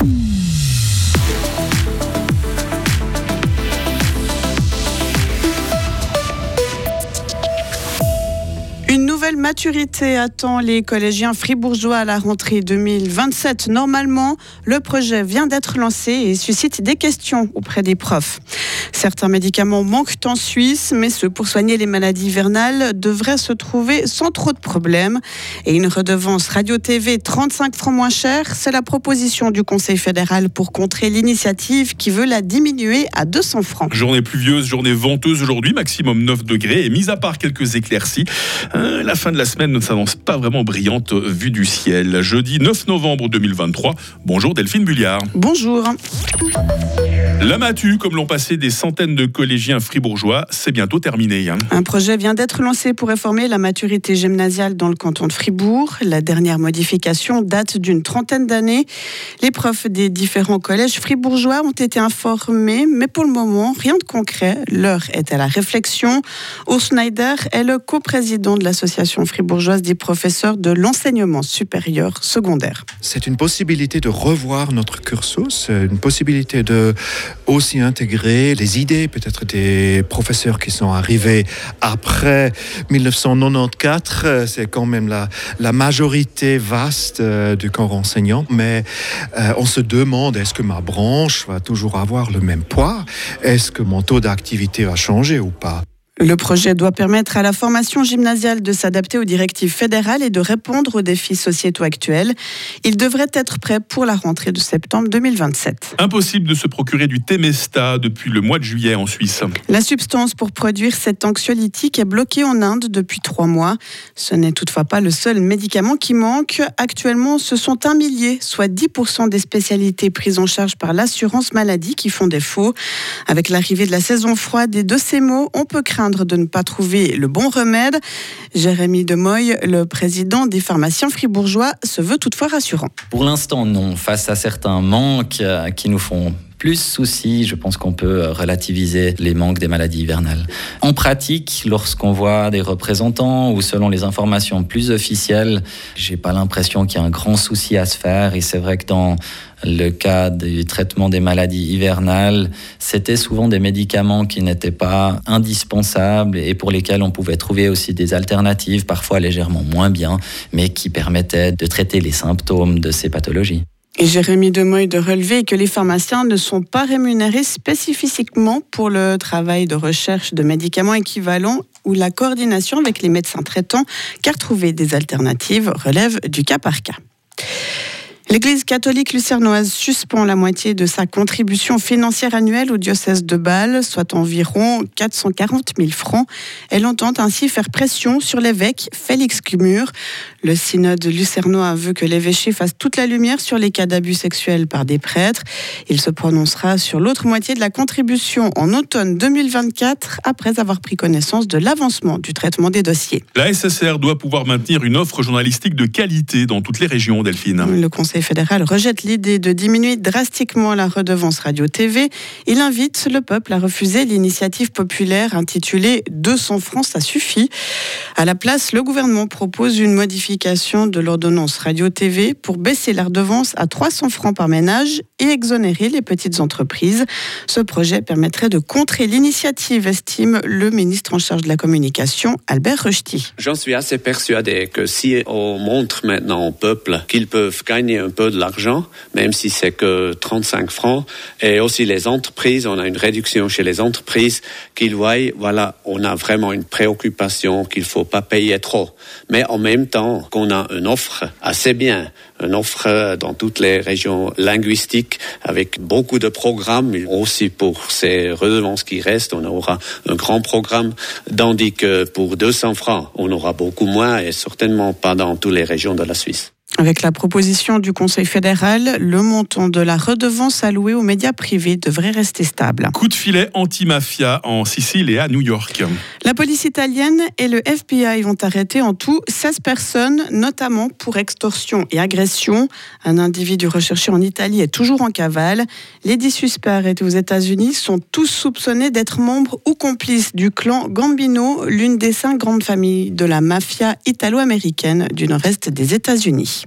Mm-hmm. Maturité attend les collégiens fribourgeois à la rentrée 2027. Normalement, le projet vient d'être lancé et suscite des questions auprès des profs. Certains médicaments manquent en Suisse, mais ceux pour soigner les maladies hivernales devraient se trouver sans trop de problèmes. Et une redevance radio-TV 35 francs moins cher, c'est la proposition du Conseil fédéral pour contrer l'initiative qui veut la diminuer à 200 francs. Journée pluvieuse, journée venteuse aujourd'hui, maximum 9 degrés et mis à part quelques éclaircies. Hein, la fin de la semaine ne s'annonce pas vraiment brillante vue du ciel. Jeudi 9 novembre 2023. Bonjour Delphine Bulliard. Bonjour. La Matu, comme l'ont passé des centaines de collégiens fribourgeois, c'est bientôt terminé. Hein. Un projet vient d'être lancé pour réformer la maturité gymnasiale dans le canton de Fribourg. La dernière modification date d'une trentaine d'années. Les profs des différents collèges fribourgeois ont été informés, mais pour le moment, rien de concret. L'heure est à la réflexion. Urs Schneider est le coprésident de l'association fribourgeoise des professeurs de l'enseignement supérieur secondaire. C'est une possibilité de revoir notre cursus, une possibilité de aussi intégrer les idées peut-être des professeurs qui sont arrivés après 1994. C'est quand même la, la majorité vaste euh, du corps enseignant, mais euh, on se demande est-ce que ma branche va toujours avoir le même poids? Est-ce que mon taux d'activité va changer ou pas? Le projet doit permettre à la formation gymnasiale de s'adapter aux directives fédérales et de répondre aux défis sociétaux actuels. Il devrait être prêt pour la rentrée de septembre 2027. Impossible de se procurer du Temesta depuis le mois de juillet en Suisse. La substance pour produire cet anxiolytique est bloquée en Inde depuis trois mois. Ce n'est toutefois pas le seul médicament qui manque. Actuellement, ce sont un millier, soit 10% des spécialités prises en charge par l'assurance maladie qui font défaut. Avec l'arrivée de la saison froide et de ces mots, on peut craindre de ne pas trouver le bon remède. Jérémy Demoy, le président des pharmaciens fribourgeois, se veut toutefois rassurant. Pour l'instant, non. Face à certains manques euh, qui nous font plus soucis, je pense qu'on peut relativiser les manques des maladies hivernales. En pratique, lorsqu'on voit des représentants ou selon les informations plus officielles, j'ai pas l'impression qu'il y a un grand souci à se faire et c'est vrai que dans le cas du traitement des maladies hivernales, c'était souvent des médicaments qui n'étaient pas indispensables et pour lesquels on pouvait trouver aussi des alternatives, parfois légèrement moins bien, mais qui permettaient de traiter les symptômes de ces pathologies. Et Jérémy Demoy de relever que les pharmaciens ne sont pas rémunérés spécifiquement pour le travail de recherche de médicaments équivalents ou la coordination avec les médecins traitants, car trouver des alternatives relève du cas par cas. L'Église catholique lucernoise suspend la moitié de sa contribution financière annuelle au diocèse de Bâle, soit environ 440 000 francs. Elle entend ainsi faire pression sur l'évêque Félix Cumur. Le synode lucernois veut que l'évêché fasse toute la lumière sur les cas d'abus sexuels par des prêtres. Il se prononcera sur l'autre moitié de la contribution en automne 2024, après avoir pris connaissance de l'avancement du traitement des dossiers. La SSR doit pouvoir maintenir une offre journalistique de qualité dans toutes les régions, Delphine. Le Conseil fédéral rejette l'idée de diminuer drastiquement la redevance radio-TV. Il invite le peuple à refuser l'initiative populaire intitulée 200 francs, ça suffit. À la place, le gouvernement propose une modification de l'ordonnance radio-TV pour baisser la redevance à 300 francs par ménage et exonérer les petites entreprises. Ce projet permettrait de contrer l'initiative, estime le ministre en charge de la communication, Albert Rechty. J'en suis assez persuadé que si on montre maintenant au peuple qu'ils peuvent gagner un peu de l'argent, même si c'est que 35 francs. Et aussi les entreprises, on a une réduction chez les entreprises qu'ils voient, voilà, on a vraiment une préoccupation qu'il faut pas payer trop. Mais en même temps, qu'on a une offre assez bien, une offre dans toutes les régions linguistiques avec beaucoup de programmes, aussi pour ces redevances qui restent, on aura un grand programme, tandis que pour 200 francs, on aura beaucoup moins et certainement pas dans toutes les régions de la Suisse. Avec la proposition du Conseil fédéral, le montant de la redevance allouée aux médias privés devrait rester stable. Coup de filet anti-mafia en Sicile et à New York. La police italienne et le FBI vont arrêter en tout 16 personnes, notamment pour extorsion et agression. Un individu recherché en Italie est toujours en cavale. Les 10 suspects arrêtés aux États-Unis sont tous soupçonnés d'être membres ou complices du clan Gambino, l'une des cinq grandes familles de la mafia italo-américaine du nord-est des États-Unis.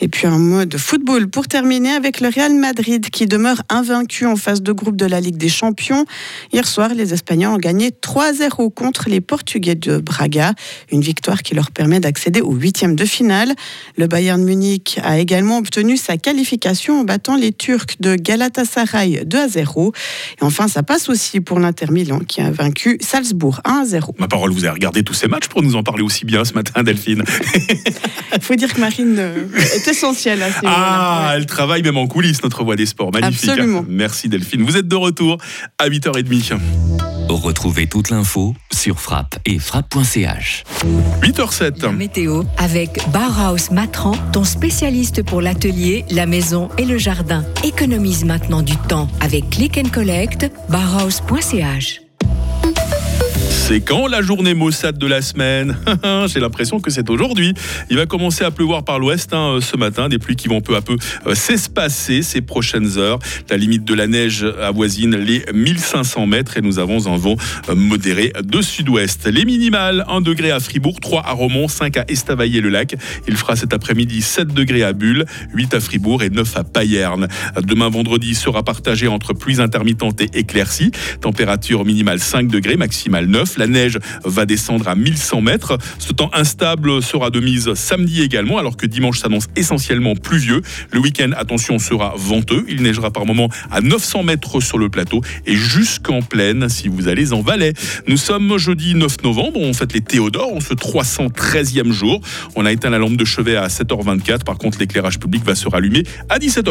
Et puis un mot de football pour terminer avec le Real Madrid qui demeure invaincu en phase de groupe de la Ligue des Champions. Hier soir, les Espagnols ont gagné 3-0 contre les Portugais de Braga, une victoire qui leur permet d'accéder au huitième de finale. Le Bayern Munich a également obtenu sa qualification en battant les Turcs de Galatasaray 2 0. Et enfin, ça passe aussi pour l'Inter Milan qui a vaincu Salzbourg 1 0. Ma parole, vous avez regardé tous ces matchs pour nous en parler aussi bien ce matin, Delphine. Il faut dire que Marine euh, ces Ah, elle travaille même en coulisses, notre voix des sports. Magnifique. Absolument. Merci Delphine. Vous êtes de retour à 8h30. Retrouvez toute l'info sur frappe et frappe.ch. 8h07. La météo avec Bauhaus Matran, ton spécialiste pour l'atelier, la maison et le jardin. Économise maintenant du temps avec Click and Collect, bauhaus.ch. C'est quand la journée maussade de la semaine J'ai l'impression que c'est aujourd'hui. Il va commencer à pleuvoir par l'ouest hein, ce matin, des pluies qui vont peu à peu euh, s'espacer ces prochaines heures. La limite de la neige avoisine les 1500 mètres et nous avons un vent euh, modéré de sud-ouest. Les minimales, 1 degré à Fribourg, 3 à Romont, 5 à Estavayer-le-Lac. Il fera cet après-midi 7 degrés à Bulle, 8 à Fribourg et 9 à Payerne. Demain vendredi sera partagé entre pluies intermittentes et éclaircies. Température minimale 5 degrés, maximale 9. La neige va descendre à 1100 mètres. Ce temps instable sera de mise samedi également, alors que dimanche s'annonce essentiellement pluvieux. Le week-end, attention, sera venteux. Il neigera par moment à 900 mètres sur le plateau et jusqu'en plaine si vous allez en Valais. Nous sommes jeudi 9 novembre, on fête les Théodores, on se 313e jour. On a éteint la lampe de chevet à 7h24. Par contre, l'éclairage public va se rallumer à 17h.